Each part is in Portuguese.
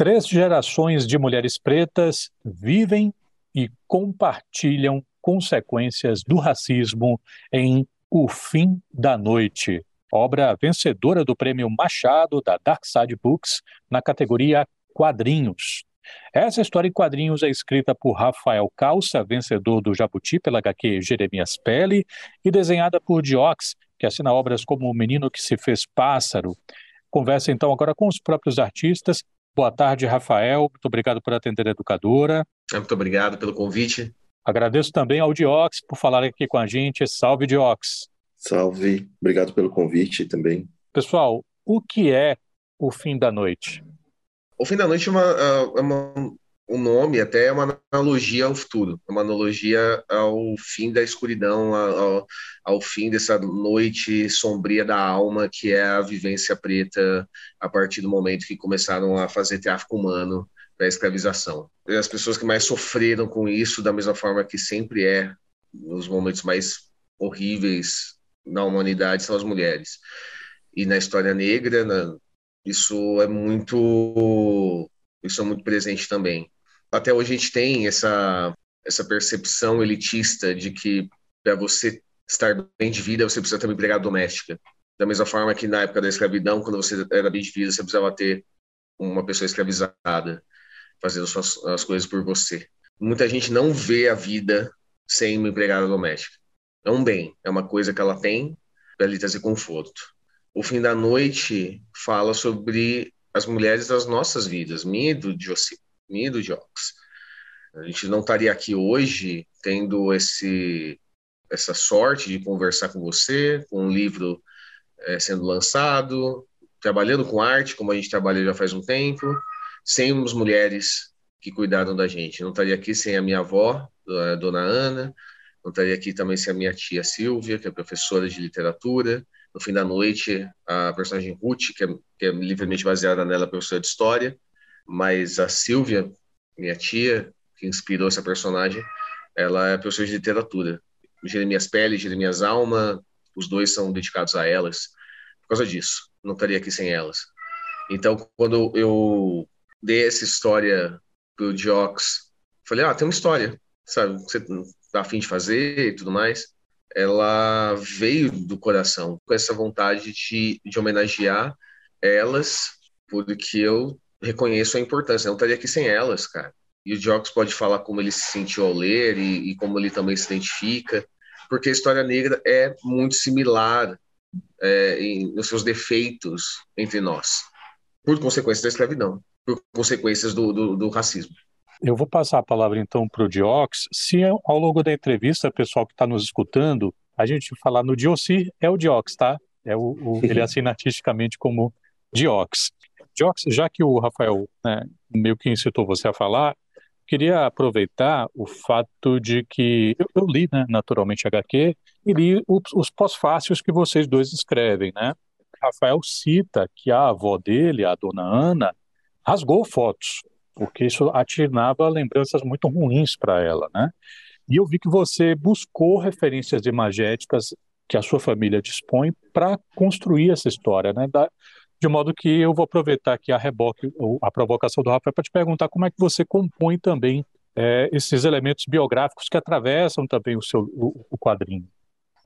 Três gerações de mulheres pretas vivem e compartilham consequências do racismo em O Fim da Noite, obra vencedora do prêmio Machado da Dark Side Books na categoria Quadrinhos. Essa história em quadrinhos é escrita por Rafael Calça, vencedor do Jabuti pela HQ Jeremias Pele, e desenhada por Diox, que assina obras como O Menino que se fez Pássaro. Conversa então agora com os próprios artistas. Boa tarde, Rafael. Muito obrigado por atender a educadora. Muito obrigado pelo convite. Agradeço também ao Diox por falar aqui com a gente. Salve, Diox. Salve. Obrigado pelo convite também. Pessoal, o que é o fim da noite? O fim da noite é, uma, é, é uma, um nome, até é uma analogia ao futuro, é uma analogia ao fim da escuridão, ao, ao fim dessa noite sombria da alma, que é a vivência preta a partir do momento que começaram a fazer tráfico humano para escravização. E as pessoas que mais sofreram com isso, da mesma forma que sempre é nos momentos mais horríveis na humanidade, são as mulheres. E na história negra, na, isso é muito isso é muito presente também. Até hoje a gente tem essa essa percepção elitista de que para você estar bem de vida você precisa ter uma empregada doméstica. Da mesma forma que na época da escravidão, quando você era bem de vida, você precisava ter uma pessoa escravizada fazendo suas, as coisas por você. Muita gente não vê a vida sem uma empregada doméstica. É um bem, é uma coisa que ela tem para lhe trazer conforto. O Fim da Noite fala sobre as mulheres das nossas vidas, minha e do Josi, minha e do Jocks. A gente não estaria aqui hoje tendo esse essa sorte de conversar com você, com um livro é, sendo lançado, trabalhando com arte, como a gente trabalha já faz um tempo, sem as mulheres que cuidaram da gente. Não estaria aqui sem a minha avó, a dona Ana, não estaria aqui também sem a minha tia Silvia, que é professora de literatura, no fim da noite, a personagem Ruth, que é, que é livremente baseada nela, professora de história, mas a Silvia, minha tia, que inspirou essa personagem, ela é professora de literatura. Jeremias Pele, Jeremias Alma, os dois são dedicados a elas por causa disso. Não estaria aqui sem elas. Então, quando eu dei essa história pro Jocks, falei, ah, tem uma história, sabe? Você tá afim de fazer e tudo mais ela veio do coração, com essa vontade de, de homenagear elas, porque eu reconheço a importância. Eu não estaria aqui sem elas, cara. E o Jocks pode falar como ele se sentiu ao ler e, e, como ele também se identifica, porque a história negra é muito similar é, em, nos seus defeitos entre nós, por consequências da escravidão, por consequências do, do, do racismo. Eu vou passar a palavra então para o Diox. Se ao longo da entrevista, pessoal que está nos escutando, a gente falar no Diocir, é o Diox, tá? É o, o ele assina artisticamente como Diox. Diox, já que o Rafael né, meio que incitou você a falar, queria aproveitar o fato de que eu, eu li, né, naturalmente, HQ, e li os, os pós-fácios que vocês dois escrevem, né? Rafael cita que a avó dele, a dona Ana, rasgou fotos porque isso atirava lembranças muito ruins para ela, né? E eu vi que você buscou referências imagéticas que a sua família dispõe para construir essa história, né? Da, de modo que eu vou aproveitar aqui a reboque, a provocação do Rafael para te perguntar como é que você compõe também é, esses elementos biográficos que atravessam também o seu o, o quadrinho.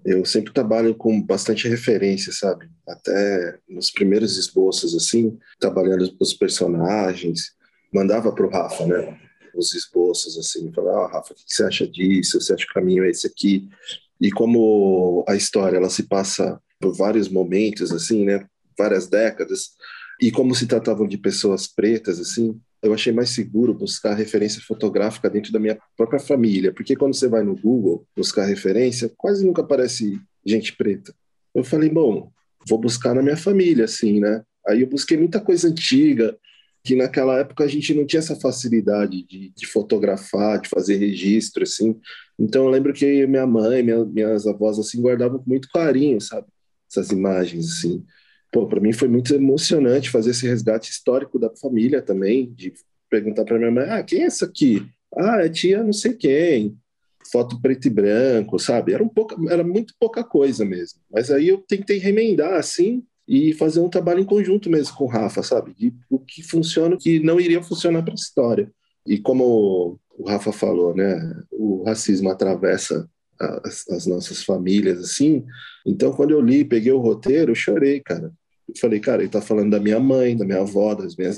Eu sempre trabalho com bastante referência, sabe? Até nos primeiros esboços, assim, trabalhando os personagens, mandava para o Rafa, né? Os esboços, assim, falava, ah, Rafa, o que você acha disso? Você acha que o caminho é esse aqui? E como a história, ela se passa por vários momentos, assim, né? Várias décadas, e como se tratavam de pessoas pretas, assim, eu achei mais seguro buscar referência fotográfica dentro da minha própria família, porque quando você vai no Google buscar referência, quase nunca aparece gente preta. Eu falei, bom, vou buscar na minha família, assim, né? Aí eu busquei muita coisa antiga, que naquela época a gente não tinha essa facilidade de, de fotografar, de fazer registro, assim. Então eu lembro que minha mãe, minha, minhas avós, assim, guardavam com muito carinho, sabe? Essas imagens, assim. Pô, para mim foi muito emocionante fazer esse resgate histórico da família também, de perguntar para minha mãe, ah, quem é essa aqui? Ah, é tia não sei quem. Foto preto e branco, sabe? Era um pouco, era muito pouca coisa mesmo. Mas aí eu tentei remendar assim, e fazer um trabalho em conjunto mesmo com o Rafa, sabe? De o que funciona, o que não iria funcionar para a história. E como o Rafa falou, né? O racismo atravessa as, as, nossas famílias, assim. Então, quando eu li, peguei o roteiro, chorei, cara. Falei, cara, ele tá falando da minha mãe, da minha avó, das minhas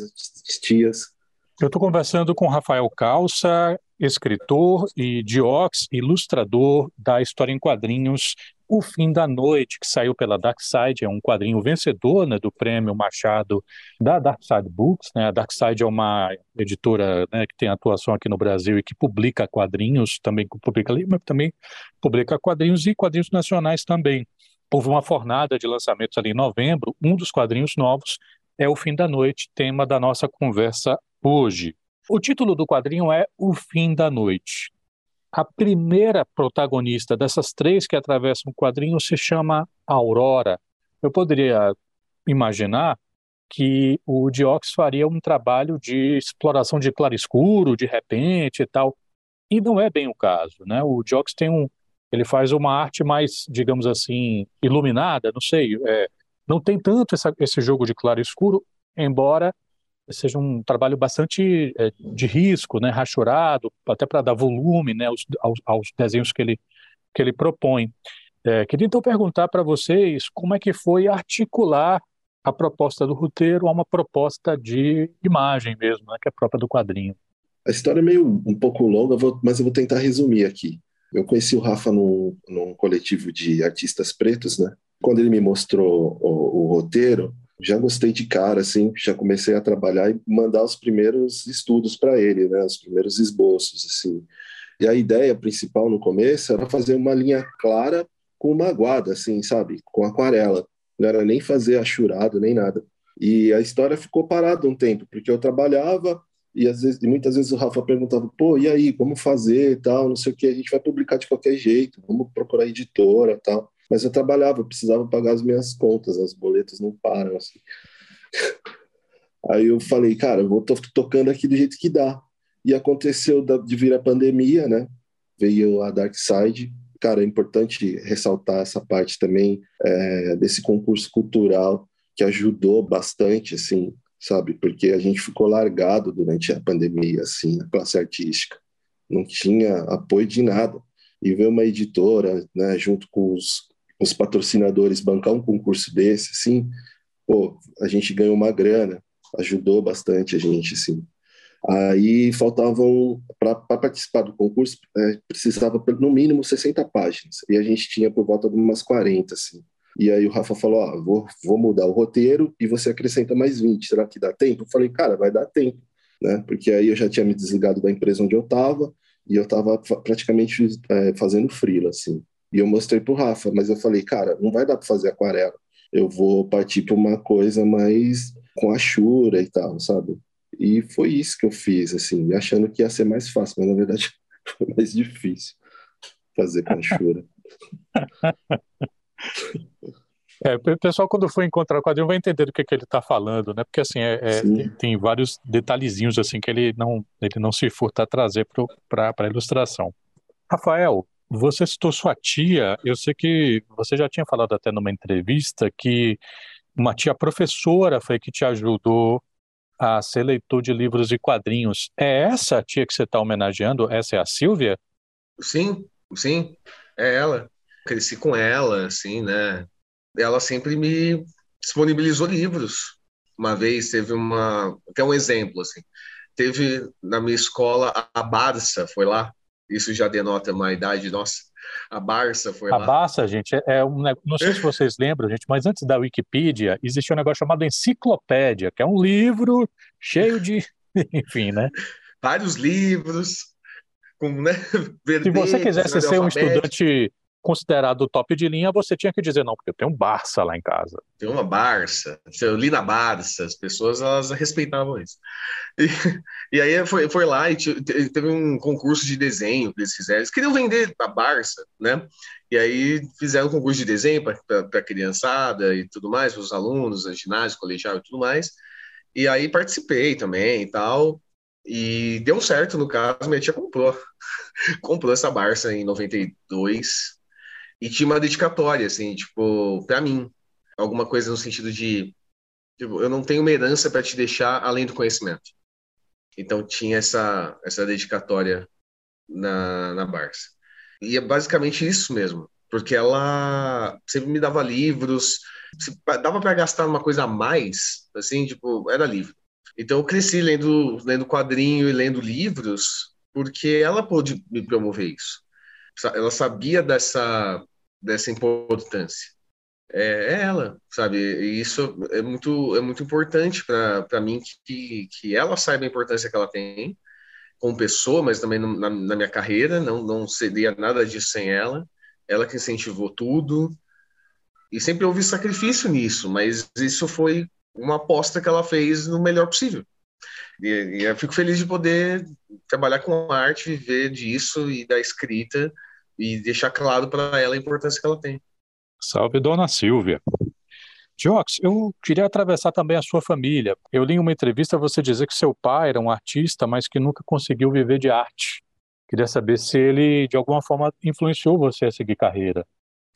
tias. Eu estou conversando com Rafael Calça, escritor e Diox, ilustrador da história em quadrinhos O Fim da Noite, que saiu pela Dark Side, é um quadrinho vencedor né, do prêmio Machado da Dark Side Books. Né? A Dark Side é uma editora né, que tem atuação aqui no Brasil e que publica quadrinhos, também publica mas também publica quadrinhos e quadrinhos nacionais também. Houve uma fornada de lançamentos ali em novembro. Um dos quadrinhos novos é O Fim da Noite, tema da nossa conversa hoje. O título do quadrinho é O Fim da Noite. A primeira protagonista dessas três que atravessam o quadrinho se chama Aurora. Eu poderia imaginar que o Diox faria um trabalho de exploração de claro-escuro, de repente e tal. E não é bem o caso, né? O Diox tem um, ele faz uma arte mais, digamos assim, iluminada, não sei, é, não tem tanto essa, esse jogo de claro-escuro, embora seja um trabalho bastante é, de risco, né, rachurado, até para dar volume né, aos, aos, aos, desenhos que ele, que ele propõe. É, queria então perguntar para vocês como é que foi articular a proposta do roteiro a uma proposta de imagem mesmo, né, que é própria do quadrinho. A história é meio um pouco longa, mas eu vou tentar resumir aqui. Eu conheci o Rafa num, num coletivo de artistas pretos, né? Quando ele me mostrou o, o roteiro, já gostei de cara, assim, já comecei a trabalhar e mandar os primeiros estudos para ele, né, os primeiros esboços, assim. E a ideia principal no começo era fazer uma linha clara com uma guarda, assim, sabe, com aquarela. Não era nem fazer achurado, nem nada. E a história ficou parada um tempo, porque eu trabalhava e às vezes, e muitas vezes o Rafa perguntava, pô, e aí, como fazer e tal, não sei o que, a gente vai publicar de qualquer jeito, vamos procurar editora tal. Mas eu trabalhava, eu precisava pagar as minhas contas, as boletas não param, assim. Aí eu falei, cara, eu vou tô tocando aqui do jeito que dá. E aconteceu de vir a pandemia, né? Veio a Dark Side. Cara, é importante ressaltar essa parte também é, desse concurso cultural que ajudou bastante, assim, sabe? Porque a gente ficou largado durante a pandemia, assim, na classe artística. Não tinha apoio de nada. E ver uma editora, né, junto com os, os patrocinadores bancar um concurso desse, assim, pô, a gente ganhou uma grana, ajudou bastante a gente, assim. Aí faltavam, para participar do concurso, é, precisava no mínimo 60 páginas, e a gente tinha por volta de umas 40, assim. E aí o Rafa falou, ó, vou, vou mudar o roteiro e você acrescenta mais 20, será que dá tempo? Eu falei, cara, vai dar tempo, né? Porque aí eu já tinha me desligado da empresa onde eu estava, e eu estava praticamente é, fazendo freela, assim. E eu mostrei pro Rafa, mas eu falei, cara, não vai dar para fazer aquarela. Eu vou partir para uma coisa mais com achura e tal, sabe? E foi isso que eu fiz, assim, achando que ia ser mais fácil, mas na verdade foi mais difícil fazer com achura. É, o pessoal, quando for encontrar o quadrinho, vai entender do que, que ele está falando, né? Porque, assim, é, é tem, tem, vários detalhezinhos, assim, que ele não, ele não se furta a trazer para a ilustração. Rafael, você citou sua tia, eu sei que você já tinha falado até numa entrevista que uma tia professora foi que te ajudou a ser leitor de livros e quadrinhos. É essa tia que você está homenageando? Essa é a Silvia? Sim, sim, é ela. Cresci com ela, assim, né? Ela sempre me disponibilizou livros. Uma vez teve uma, até um exemplo, assim, teve na minha escola a Barça, foi lá, isso já denota uma idade nossa. A Barça foi a lá. A Barça, gente, é, é um não sei se vocês lembram, gente, mas antes da Wikipedia existia um negócio chamado enciclopédia, que é um livro cheio de, enfim, né? Vários livros, com, né? Se você quisesse ser um estudante considerado top de linha, você tinha que dizer, não, porque eu tenho um Barça lá em casa. Tem uma Barça, eu li na Barça, as pessoas elas respeitavam isso. E, e aí foi, foi lá e teve um concurso de desenho que eles fizeram. Eles queriam vender a Barça, né? E aí fizeram um concurso de desenho para a criançada e tudo mais, para os alunos, ginásio, colegial e tudo mais. E aí participei também e tal. E deu certo no caso, minha tia comprou. comprou essa Barça em 92, e tinha uma dedicatória, assim, tipo, para mim. alguma coisa no sentido de tipo, eu não tenho uma herança para te deixar além do conhecimento. Então tinha essa essa dedicatória na, na Barça. E é basicamente isso mesmo, porque ela sempre me dava livros, dava para gastar uma coisa a mais, assim, tipo, era livro. Então eu cresci lendo, lendo quadrinho e lendo livros, porque ela pôde me promover isso. Ela sabia dessa, dessa importância. É, é ela, sabe? E isso é muito, é muito importante para mim que, que ela saiba a importância que ela tem como pessoa, mas também na, na minha carreira. Não, não seria nada disso sem ela. Ela que incentivou tudo, e sempre houve sacrifício nisso, mas isso foi uma aposta que ela fez no melhor possível. E, e eu fico feliz de poder trabalhar com arte, viver disso e da escrita e deixar claro para ela a importância que ela tem. Salve, dona Silvia. Jox, eu queria atravessar também a sua família. Eu li em uma entrevista você dizer que seu pai era um artista, mas que nunca conseguiu viver de arte. Queria saber se ele, de alguma forma, influenciou você a seguir carreira.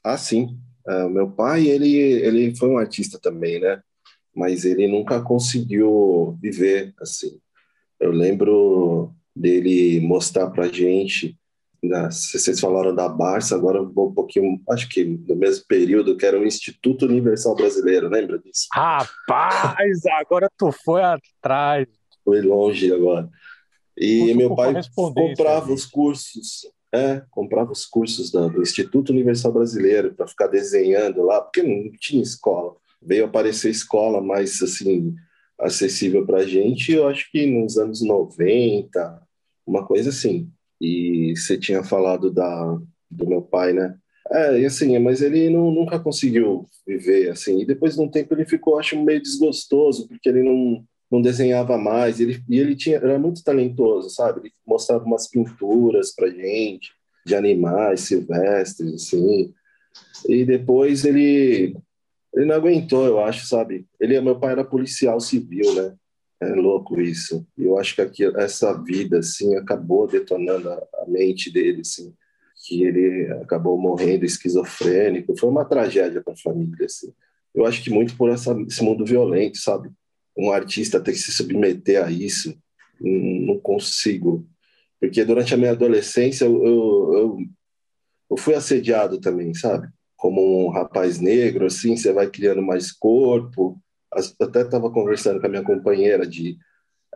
Ah, sim. Uh, meu pai, ele, ele foi um artista também, né? Mas ele nunca conseguiu viver assim. Eu lembro dele mostrar pra gente, né, vocês falaram da Barça, agora eu vou um pouquinho, acho que no mesmo período, que era o Instituto Universal Brasileiro, lembra disso? Rapaz, agora tu foi atrás. Foi longe agora. E meu pai comprava os cursos é, comprava os cursos do, do Instituto Universal Brasileiro para ficar desenhando lá, porque não tinha escola. Veio aparecer escola mais assim acessível para a gente, eu acho que nos anos 90, uma coisa assim. E você tinha falado da, do meu pai, né? É, e assim, mas ele não, nunca conseguiu viver assim. E depois de um tempo ele ficou, acho, meio desgostoso, porque ele não, não desenhava mais, ele, e ele tinha, era muito talentoso, sabe? Ele mostrava umas pinturas pra gente, de animais silvestres, assim. E depois ele, ele não aguentou, eu acho, sabe? Ele, meu pai era policial civil, né? É louco isso. Eu acho que aqui, essa vida, assim, acabou detonando a, a mente dele, assim. Que ele acabou morrendo esquizofrênico. Foi uma tragédia para a família, assim. Eu acho que muito por essa, esse mundo violento, sabe? um artista ter que se submeter a isso, não consigo. Porque durante a minha adolescência eu, eu, eu fui assediado também, sabe? Como um rapaz negro, assim, você vai criando mais corpo. Até estava conversando com a minha companheira de.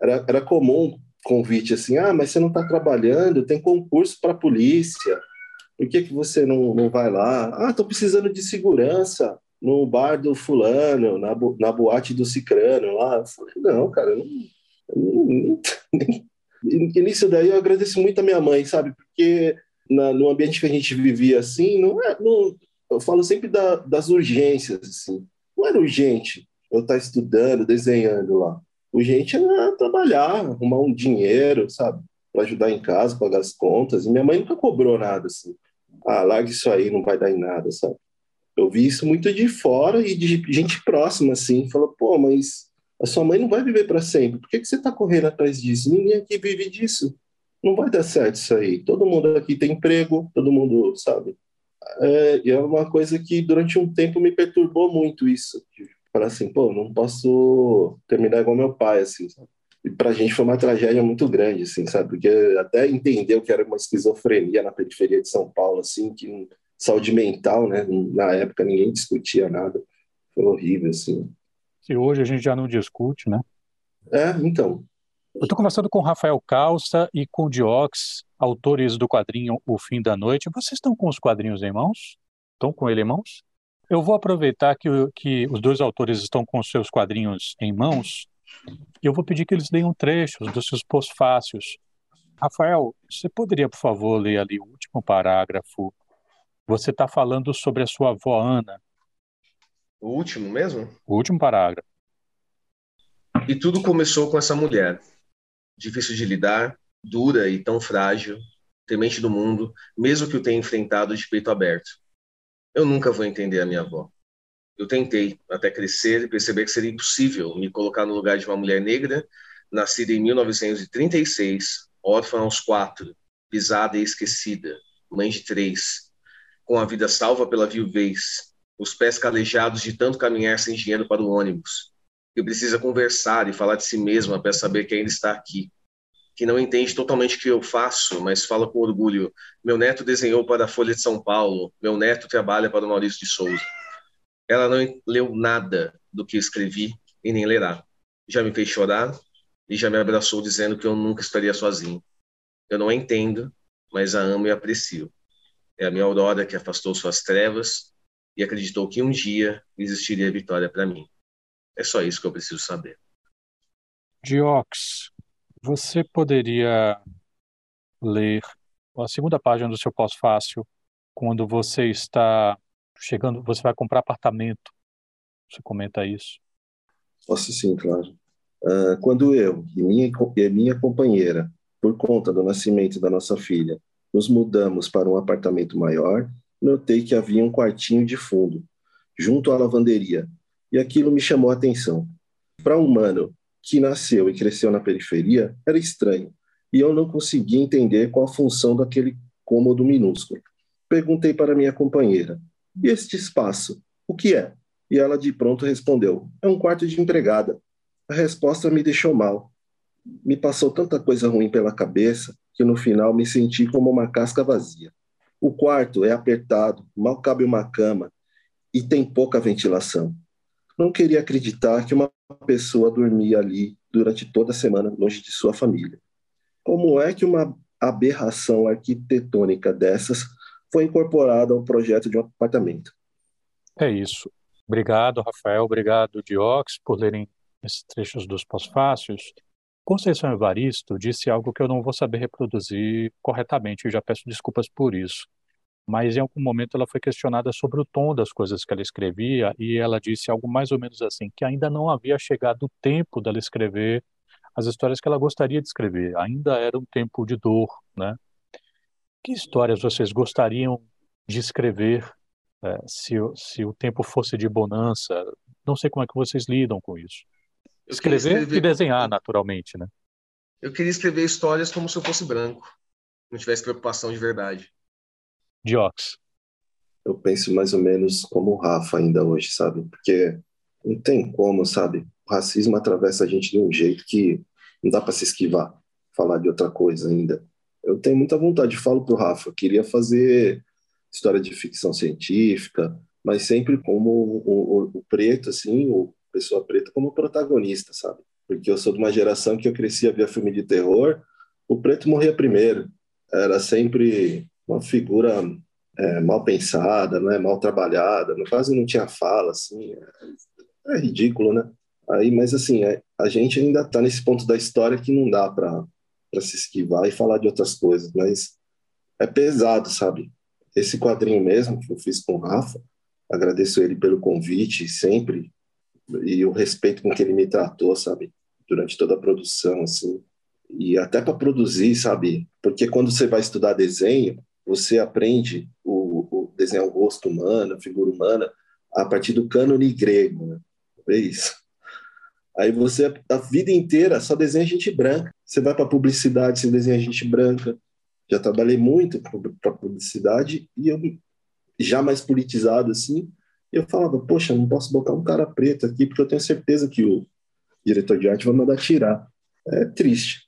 Era, era comum convite assim: ah, mas você não está trabalhando, tem concurso para a polícia, por que, que você não, não vai lá? Ah, estou precisando de segurança no bar do fulano, na, na boate do cicrano lá. Eu falei, não, cara, não, nem, nem, e nisso daí eu agradeço muito a minha mãe, sabe? Porque na, no ambiente que a gente vivia assim, não é, não, eu falo sempre da, das urgências, assim. Não era urgente eu estar estudando, desenhando lá. Urgente era trabalhar, arrumar um dinheiro, sabe? Para ajudar em casa, pagar as contas. E minha mãe nunca cobrou nada, assim. Ah, larga isso aí, não vai dar em nada, sabe? Eu vi isso muito de fora e de gente próxima, assim, falou, pô, mas a sua mãe não vai viver para sempre, por que, que você está correndo atrás disso? Ninguém aqui vive disso, não vai dar certo isso aí. Todo mundo aqui tem emprego, todo mundo, sabe? É, e é uma coisa que durante um tempo me perturbou muito isso, falar assim, pô, não posso terminar igual meu pai, assim, sabe? E pra gente foi uma tragédia muito grande, assim, sabe? Porque até entender o que era uma esquizofrenia na periferia de São Paulo, assim, que saúde mental, né? Na época ninguém discutia nada. Foi horrível, assim. Se hoje a gente já não discute, né? É, então. Eu estou conversando com Rafael Calça e com Diox, autores do quadrinho O Fim da Noite. Vocês estão com os quadrinhos em mãos? Estão com ele em mãos? Eu vou aproveitar que, que os dois autores estão com os seus quadrinhos em mãos e eu vou pedir que eles leiam trechos dos seus pós-fácios. Rafael, você poderia, por favor, ler ali o último parágrafo você está falando sobre a sua avó Ana. O último mesmo? O último parágrafo. E tudo começou com essa mulher, difícil de lidar, dura e tão frágil, temente do mundo, mesmo que o tenha enfrentado de peito aberto. Eu nunca vou entender a minha avó. Eu tentei, até crescer e perceber que seria impossível me colocar no lugar de uma mulher negra, nascida em 1936, órfã aos quatro, pisada e esquecida, mãe de três, com a vida salva pela viuvez, os pés calejados de tanto caminhar sem dinheiro para o ônibus, que precisa conversar e falar de si mesma para saber que ainda está aqui, que não entende totalmente o que eu faço, mas fala com orgulho. Meu neto desenhou para a Folha de São Paulo, meu neto trabalha para o Maurício de Souza. Ela não leu nada do que escrevi e nem lerá. Já me fez chorar e já me abraçou dizendo que eu nunca estaria sozinho. Eu não a entendo, mas a amo e aprecio. É a minha aurora que afastou suas trevas e acreditou que um dia existiria vitória para mim. É só isso que eu preciso saber. Diox, você poderia ler a segunda página do seu pós-fácil quando você está chegando, você vai comprar apartamento. Você comenta isso. Posso sim, claro. Uh, quando eu e minha, e minha companheira, por conta do nascimento da nossa filha, nos mudamos para um apartamento maior, notei que havia um quartinho de fundo, junto à lavanderia, e aquilo me chamou a atenção. Para um humano que nasceu e cresceu na periferia era estranho, e eu não conseguia entender qual a função daquele cômodo minúsculo. Perguntei para minha companheira: "E este espaço, o que é?" E ela de pronto respondeu: "É um quarto de empregada." A resposta me deixou mal. Me passou tanta coisa ruim pela cabeça que no final me senti como uma casca vazia. O quarto é apertado, mal cabe uma cama e tem pouca ventilação. Não queria acreditar que uma pessoa dormia ali durante toda a semana longe de sua família. Como é que uma aberração arquitetônica dessas foi incorporada ao projeto de um apartamento? É isso. Obrigado, Rafael. Obrigado, Diox, por lerem esses trechos dos pós-fácios. Conceição Evaristo disse algo que eu não vou saber reproduzir corretamente, e já peço desculpas por isso mas em algum momento ela foi questionada sobre o tom das coisas que ela escrevia e ela disse algo mais ou menos assim, que ainda não havia chegado o tempo dela escrever as histórias que ela gostaria de escrever, ainda era um tempo de dor, né? Que histórias vocês gostariam de escrever é, se, se o tempo fosse de bonança? Não sei como é que vocês lidam com isso. Escrever, escrever, e desenhar, naturalmente, né? Eu queria escrever histórias como se eu fosse branco, não tivesse preocupação de verdade. Diox? Eu penso mais ou menos como o Rafa ainda hoje, sabe? Porque não tem como, sabe? O racismo atravessa a gente de um jeito que não dá para se esquivar, falar de outra coisa ainda. Eu tenho muita vontade, falo pro Rafa, queria fazer história de ficção científica, mas sempre como o, o, o preto, assim, o pessoa preta como protagonista, sabe? Porque eu sou de uma geração que eu crescia via filme de terror, o preto morria primeiro. Era sempre uma figura é, mal pensada, né, mal trabalhada, caso não tinha fala, assim, é, é ridículo, né? Aí, mas assim, é, a gente ainda está nesse ponto da história que não dá para se esquivar e falar de outras coisas, mas é pesado, sabe? Esse quadrinho mesmo que eu fiz com o Rafa, agradeço ele pelo convite sempre e o respeito com que ele me tratou, sabe? Durante toda a produção, assim. E até para produzir, sabe? Porque quando você vai estudar desenho, você aprende o, o desenhar o rosto humano, a figura humana, a partir do cânone grego, né? É isso. Aí você, a vida inteira, só desenha gente branca. Você vai para publicidade, você desenha gente branca. Já trabalhei muito para publicidade e eu, já mais politizado assim, eu falava, poxa, não posso botar um cara preto aqui porque eu tenho certeza que o diretor de arte vai mandar tirar. É triste.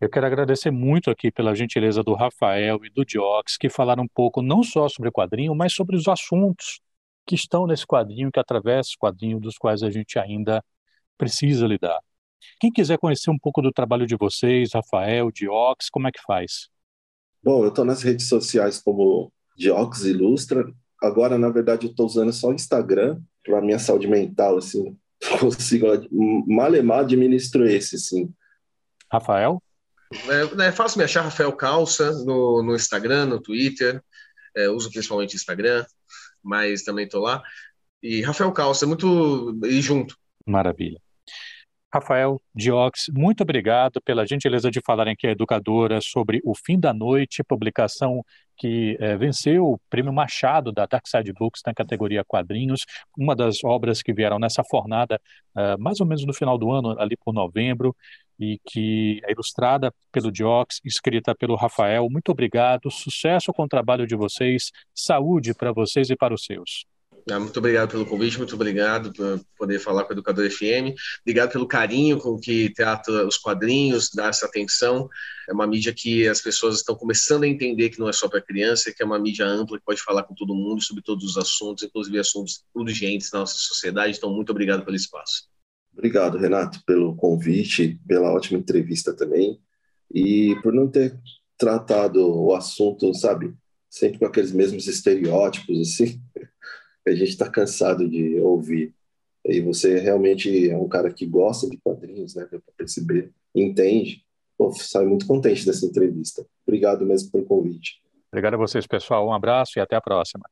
Eu quero agradecer muito aqui pela gentileza do Rafael e do Diox, que falaram um pouco não só sobre o quadrinho, mas sobre os assuntos que estão nesse quadrinho, que atravessa o quadrinho, dos quais a gente ainda precisa lidar. Quem quiser conhecer um pouco do trabalho de vocês, Rafael, Diox, como é que faz? Bom, eu estou nas redes sociais como Diox Ilustra. Agora, na verdade, eu estou usando só o Instagram para minha saúde mental, assim. Consigo, malemar administro esse, assim. Rafael? É, é fácil me achar Rafael Calça no, no Instagram, no Twitter. É, uso principalmente Instagram, mas também estou lá. E Rafael Calça, muito. e junto. Maravilha. Rafael Diox, muito obrigado pela gentileza de falarem a educadora sobre O Fim da Noite, publicação que é, venceu o prêmio Machado da Dark Side Books na categoria quadrinhos, uma das obras que vieram nessa fornada uh, mais ou menos no final do ano, ali por novembro, e que é ilustrada pelo Diox, escrita pelo Rafael. Muito obrigado, sucesso com o trabalho de vocês, saúde para vocês e para os seus. Ah, muito obrigado pelo convite, muito obrigado por poder falar com o Educador FM. Obrigado pelo carinho com que trata os quadrinhos, dá essa atenção. É uma mídia que as pessoas estão começando a entender que não é só para criança, que é uma mídia ampla que pode falar com todo mundo sobre todos os assuntos, inclusive assuntos urgentes na nossa sociedade. Então, muito obrigado pelo espaço. Obrigado, Renato, pelo convite, pela ótima entrevista também e por não ter tratado o assunto, sabe, sempre com aqueles mesmos estereótipos, assim a gente está cansado de ouvir. E você realmente é um cara que gosta de quadrinhos, né? Para perceber, entende. Sai muito contente dessa entrevista. Obrigado mesmo pelo convite. Obrigado a vocês, pessoal. Um abraço e até a próxima.